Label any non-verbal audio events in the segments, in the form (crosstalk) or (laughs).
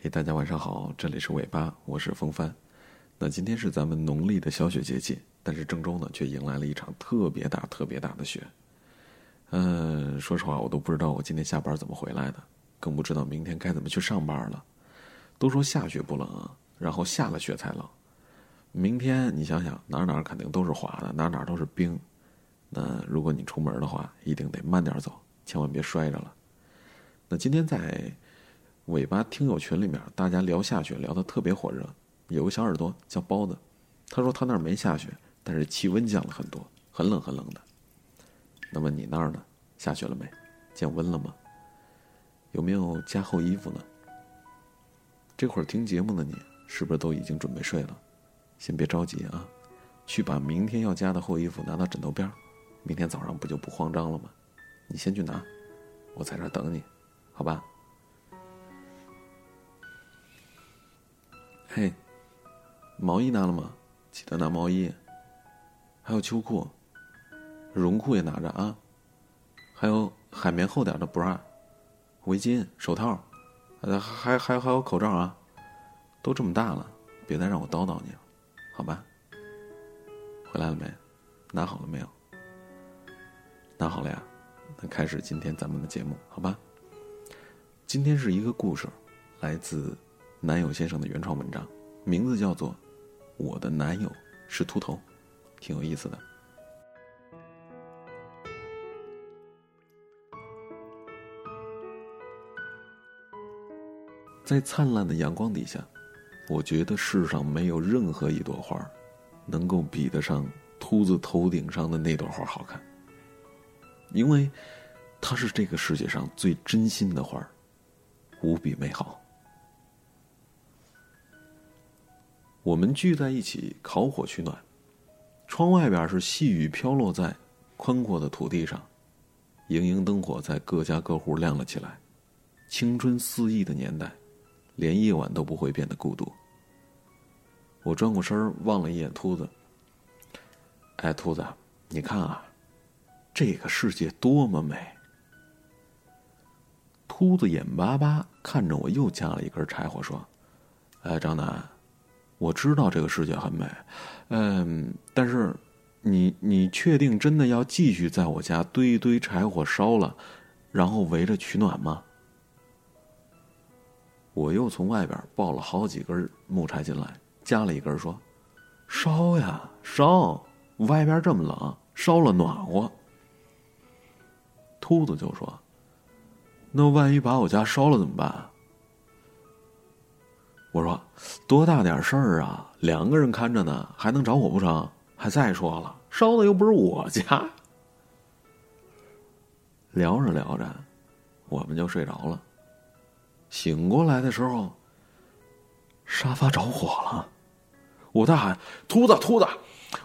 嘿，大家晚上好，这里是尾巴，我是风帆。那今天是咱们农历的小雪节气，但是郑州呢却迎来了一场特别大、特别大的雪。嗯，说实话，我都不知道我今天下班怎么回来的，更不知道明天该怎么去上班了。都说下雪不冷，然后下了雪才冷。明天你想想，哪哪肯定都是滑的，哪哪都是冰。那如果你出门的话，一定得慢点走，千万别摔着了。那今天在尾巴听友群里面，大家聊下雪聊得特别火热。有个小耳朵叫包子，他说他那儿没下雪，但是气温降了很多，很冷很冷的。那么你那儿呢？下雪了没？降温了吗？有没有加厚衣服呢？这会儿听节目的你，是不是都已经准备睡了？先别着急啊，去把明天要加的厚衣服拿到枕头边儿，明天早上不就不慌张了吗？你先去拿，我在这儿等你，好吧？嘿，毛衣拿了吗？记得拿毛衣，还有秋裤，绒裤也拿着啊，还有海绵厚点的 bra，围巾、手套，还还还有口罩啊，都这么大了，别再让我叨叨你了，好吧？回来了没？拿好了没有？拿好了呀，那开始今天咱们的节目，好吧？今天是一个故事，来自。男友先生的原创文章，名字叫做《我的男友是秃头》，挺有意思的。在灿烂的阳光底下，我觉得世上没有任何一朵花能够比得上秃子头顶上的那朵花好看，因为它是这个世界上最真心的花无比美好。我们聚在一起烤火取暖，窗外边是细雨飘落在宽阔的土地上，莹莹灯火在各家各户亮了起来。青春肆意的年代，连夜晚都不会变得孤独。我转过身望了一眼秃子，哎，秃子，你看啊，这个世界多么美！秃子眼巴巴看着我，又加了一根柴火，说：“哎，张楠。”我知道这个世界很美，嗯，但是，你你确定真的要继续在我家堆一堆柴火烧了，然后围着取暖吗？我又从外边抱了好几根木柴进来，加了一根说：“烧呀烧，外边这么冷，烧了暖和。”秃子就说：“那万一把我家烧了怎么办？”我说：“多大点事儿啊！两个人看着呢，还能着火不成？还再说了，烧的又不是我家。”聊着聊着，我们就睡着了。醒过来的时候，沙发着火了。我大喊：“秃子，秃子，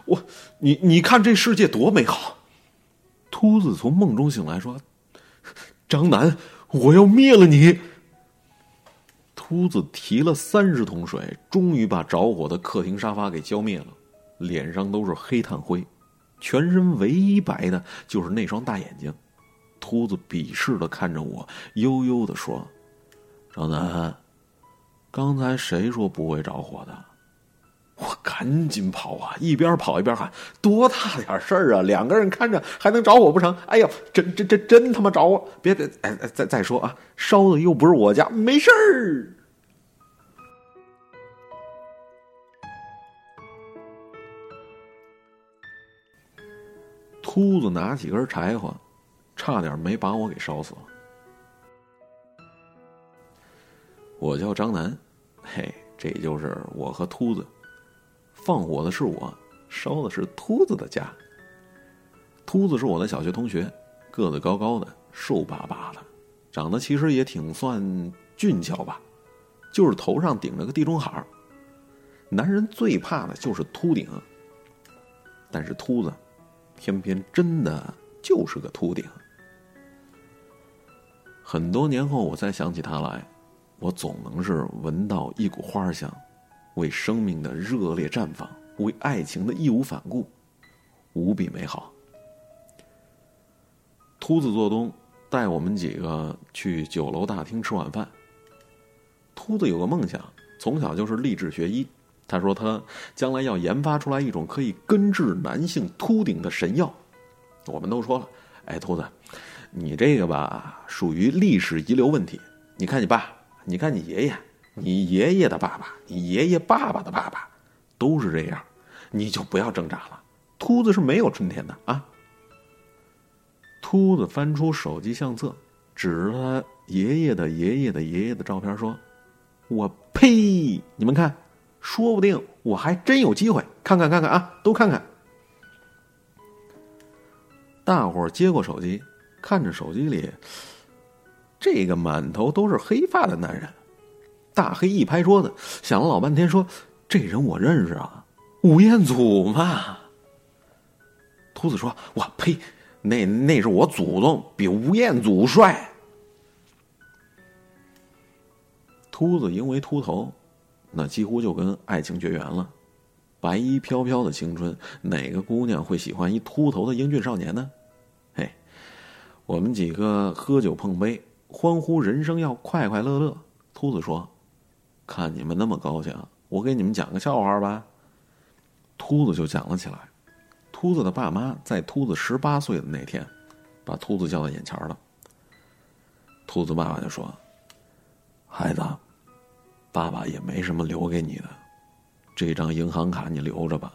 我，你，你看这世界多美好！”秃子从梦中醒来，说：“张楠，我要灭了你！”秃子提了三十桶水，终于把着火的客厅沙发给浇灭了，脸上都是黑炭灰，全身唯一白的就是那双大眼睛。秃子鄙视的看着我，悠悠的说：“张楠，刚才谁说不会着火的？” (laughs) 我赶紧跑啊，一边跑一边喊：“多大点事儿啊！两个人看着还能着火不成？哎呀，真真真真他妈着火！别别，哎哎，再再说啊，烧的又不是我家，没事儿。”秃子拿几根柴火，差点没把我给烧死了。我叫张楠，嘿，这就是我和秃子。放火的是我，烧的是秃子的家。秃子是我的小学同学，个子高高的，瘦巴巴的，长得其实也挺算俊俏吧，就是头上顶着个地中海。男人最怕的就是秃顶，但是秃子偏偏真的就是个秃顶。很多年后，我再想起他来，我总能是闻到一股花香。为生命的热烈绽放，为爱情的义无反顾，无比美好。秃子做东带我们几个去酒楼大厅吃晚饭。秃子有个梦想，从小就是立志学医。他说他将来要研发出来一种可以根治男性秃顶的神药。我们都说了，哎，秃子，你这个吧属于历史遗留问题。你看你爸，你看你爷爷，你爷爷的爸爸，你爷爷爸爸的爸爸，都是这样，你就不要挣扎了。秃子是没有春天的啊。秃子翻出手机相册，指着他爷爷的爷爷的爷爷的照片说：“我呸！你们看。”说不定我还真有机会，看看看看啊，都看看。大伙接过手机，看着手机里这个满头都是黑发的男人。大黑一拍桌子，想了老半天，说：“这人我认识啊，吴彦祖嘛。”秃子说：“我呸，那那是我祖宗，比吴彦祖帅。”秃子因为秃头。那几乎就跟爱情绝缘了，白衣飘飘的青春，哪个姑娘会喜欢一秃头的英俊少年呢？嘿，我们几个喝酒碰杯，欢呼人生要快快乐乐。秃子说：“看你们那么高兴，我给你们讲个笑话吧。”秃子就讲了起来。秃子的爸妈在秃子十八岁的那天，把秃子叫到眼前了。秃子爸爸就说：“孩子。”爸爸也没什么留给你的，这张银行卡你留着吧，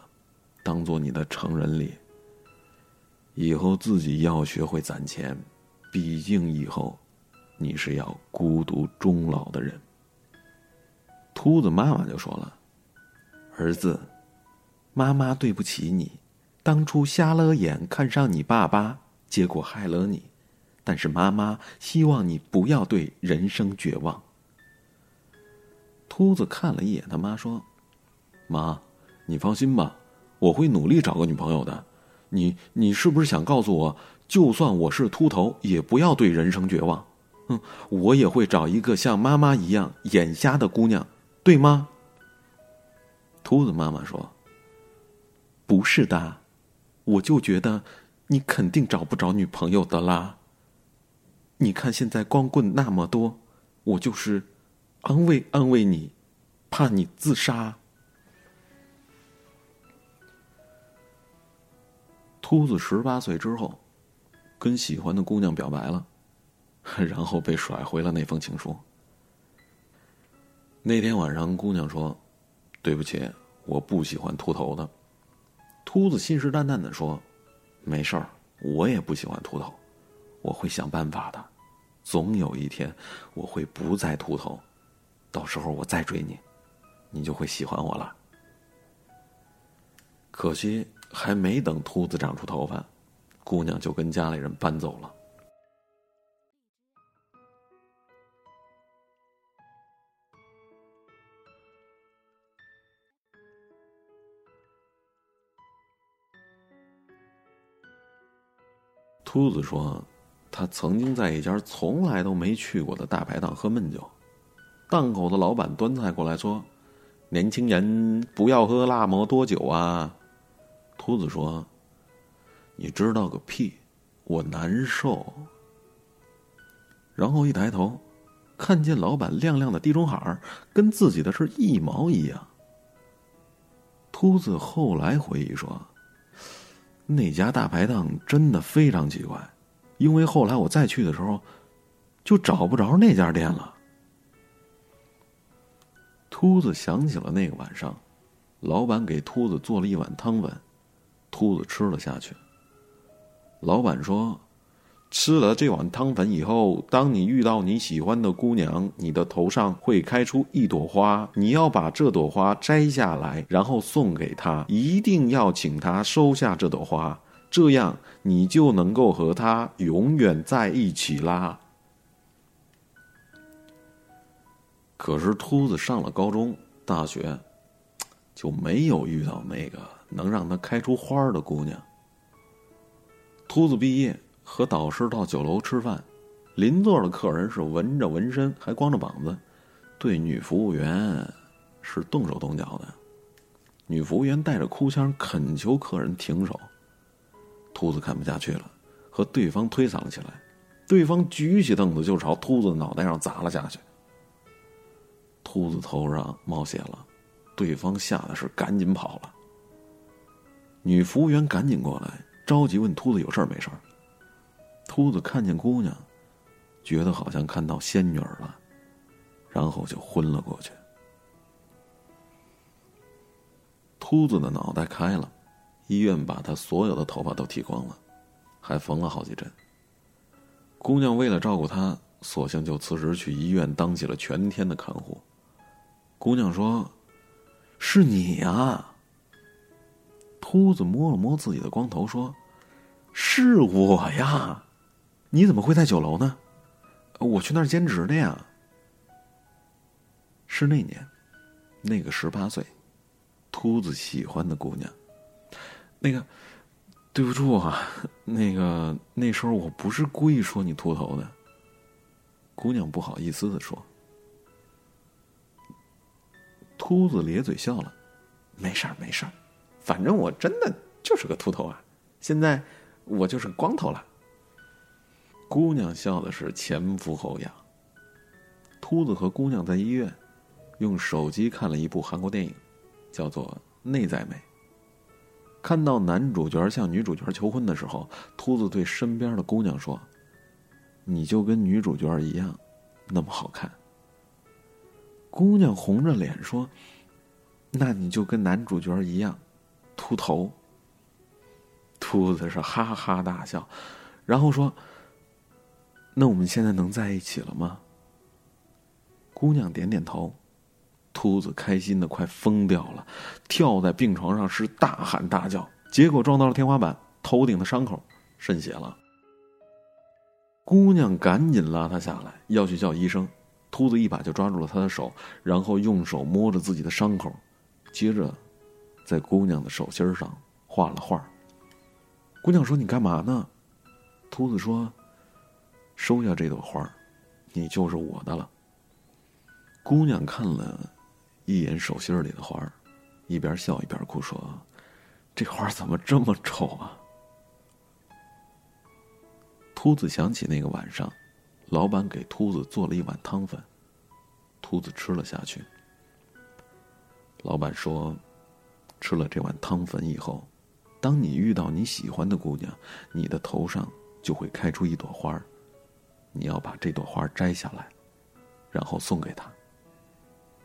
当做你的成人礼。以后自己要学会攒钱，毕竟以后你是要孤独终老的人。秃子妈妈就说了：“儿子，妈妈对不起你，当初瞎了眼看上你爸爸，结果害了你。但是妈妈希望你不要对人生绝望。”秃子看了一眼他妈，说：“妈，你放心吧，我会努力找个女朋友的。你你是不是想告诉我，就算我是秃头，也不要对人生绝望？嗯，我也会找一个像妈妈一样眼瞎的姑娘，对吗？”秃子妈妈说：“不是的，我就觉得你肯定找不着女朋友的啦。你看现在光棍那么多，我就是。”安慰安慰你，怕你自杀。秃子十八岁之后，跟喜欢的姑娘表白了，(laughs) 然后被甩回了那封情书。那天晚上，姑娘说：“对不起，我不喜欢秃头的。”秃子信誓旦旦的说：“没事儿，我也不喜欢秃头，我会想办法的，总有一天我会不再秃头。”到时候我再追你，你就会喜欢我了。可惜还没等秃子长出头发，姑娘就跟家里人搬走了。秃子说，他曾经在一家从来都没去过的大排档喝闷酒。档口的老板端菜过来说：“年轻人不要喝辣么多酒啊。”秃子说：“你知道个屁，我难受。”然后一抬头，看见老板亮亮的地中海跟自己的是一毛一样。秃子后来回忆说：“那家大排档真的非常奇怪，因为后来我再去的时候，就找不着那家店了。”秃子想起了那个晚上，老板给秃子做了一碗汤粉，秃子吃了下去。老板说：“吃了这碗汤粉以后，当你遇到你喜欢的姑娘，你的头上会开出一朵花，你要把这朵花摘下来，然后送给她，一定要请她收下这朵花，这样你就能够和她永远在一起啦。”可是秃子上了高中、大学，就没有遇到那个能让他开出花的姑娘。秃子毕业，和导师到酒楼吃饭，邻座的客人是纹着纹身，还光着膀子，对女服务员是动手动脚的。女服务员带着哭腔恳求客人停手。秃子看不下去了，和对方推搡了起来，对方举起凳子就朝秃子脑袋上砸了下去。秃子头上冒血了，对方吓得是赶紧跑了。女服务员赶紧过来，着急问秃子有事儿没事儿。秃子看见姑娘，觉得好像看到仙女了，然后就昏了过去。秃子的脑袋开了，医院把他所有的头发都剃光了，还缝了好几针。姑娘为了照顾他，索性就辞职去医院当起了全天的看护。姑娘说：“是你呀。”秃子摸了摸自己的光头，说：“是我呀，你怎么会在酒楼呢？我去那儿兼职的呀。”是那年，那个十八岁，秃子喜欢的姑娘。那个，对不住啊，那个那时候我不是故意说你秃头的。姑娘不好意思的说。秃子咧嘴笑了，没事儿，没事儿。反正我真的就是个秃头啊，现在我就是光头了。姑娘笑的是前俯后仰。秃子和姑娘在医院用手机看了一部韩国电影，叫做《内在美》。看到男主角向女主角求婚的时候，秃子对身边的姑娘说：“你就跟女主角一样，那么好看。”姑娘红着脸说：“那你就跟男主角一样。”秃头，秃子是哈哈大笑，然后说：“那我们现在能在一起了吗？”姑娘点点头，秃子开心的快疯掉了，跳在病床上是大喊大叫，结果撞到了天花板，头顶的伤口渗血了。姑娘赶紧拉他下来，要去叫医生，秃子一把就抓住了他的手，然后用手摸着自己的伤口，接着。在姑娘的手心上画了画。姑娘说：“你干嘛呢？”秃子说：“收下这朵花，你就是我的了。”姑娘看了一眼手心里的花，一边笑一边哭，说：“这花怎么这么丑啊？”秃子想起那个晚上，老板给秃子做了一碗汤粉，秃子吃了下去。老板说。吃了这碗汤粉以后，当你遇到你喜欢的姑娘，你的头上就会开出一朵花你要把这朵花摘下来，然后送给她。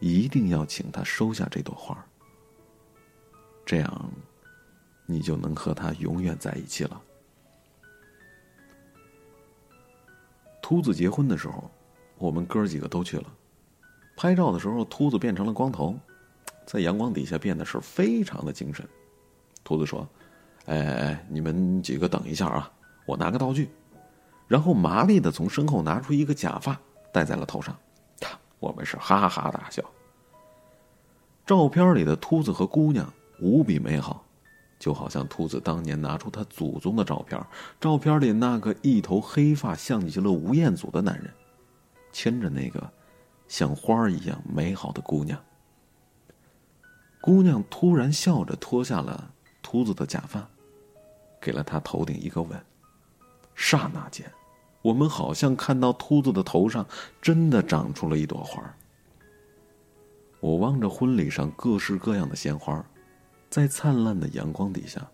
一定要请她收下这朵花这样，你就能和她永远在一起了。秃子结婚的时候，我们哥几个都去了。拍照的时候，秃子变成了光头。在阳光底下变得是非常的精神。秃子说：“哎哎哎，你们几个等一下啊，我拿个道具。”然后麻利的从身后拿出一个假发戴在了头上。我们是哈哈大笑。照片里的秃子和姑娘无比美好，就好像秃子当年拿出他祖宗的照片，照片里那个一头黑发像极了吴彦祖的男人，牵着那个像花一样美好的姑娘。姑娘突然笑着脱下了秃子的假发，给了他头顶一个吻。刹那间，我们好像看到秃子的头上真的长出了一朵花。我望着婚礼上各式各样的鲜花，在灿烂的阳光底下，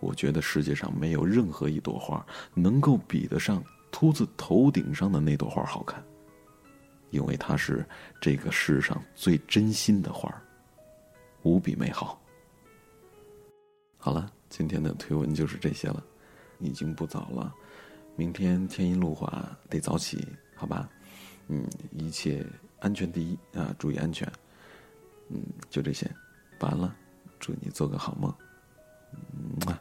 我觉得世界上没有任何一朵花能够比得上秃子头顶上的那朵花好看，因为它是这个世上最真心的花。无比美好。好了，今天的推文就是这些了，已经不早了，明天天阴路滑，得早起，好吧？嗯，一切安全第一啊，注意安全。嗯，就这些，完了，祝你做个好梦。嗯。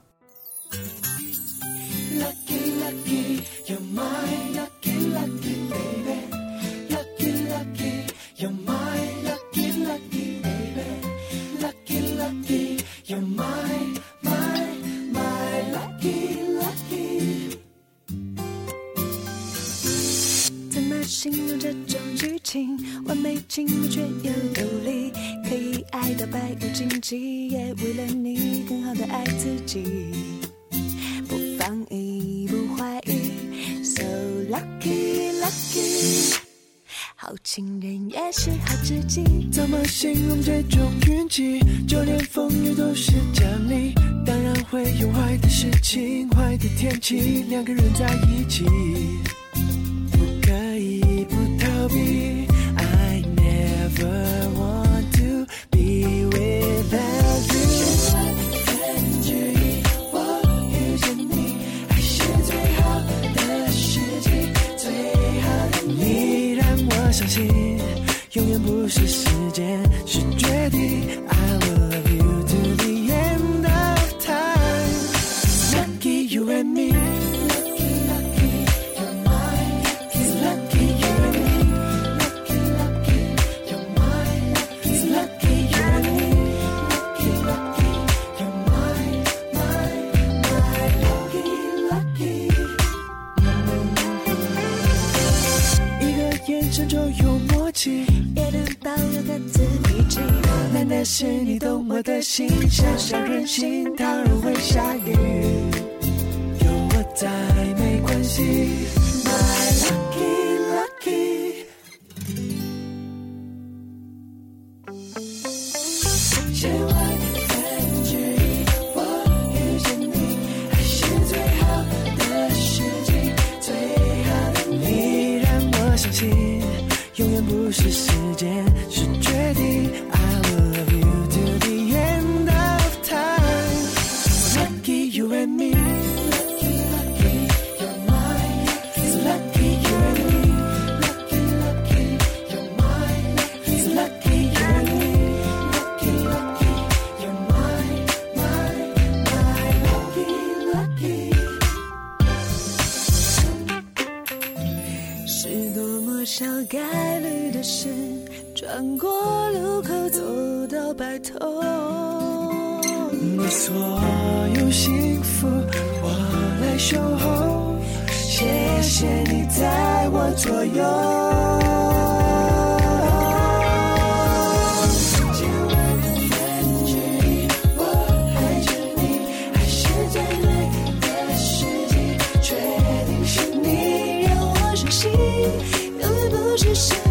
完美情侣却又独立，可以爱到百无禁忌，也为了你更好的爱自己，不放逸不怀疑，so lucky lucky。好情人也是好知己。怎么形容这种运气？就连风雨都是奖励，当然会有坏的事情、坏的天气，两个人在一起，是你懂我的心，想想任性，当然会下雨。有我在没关系，My lucky lucky。千万小概率的事，转过路口走到白头。你所有幸福，我来守候。谢谢你在我左右。是谁，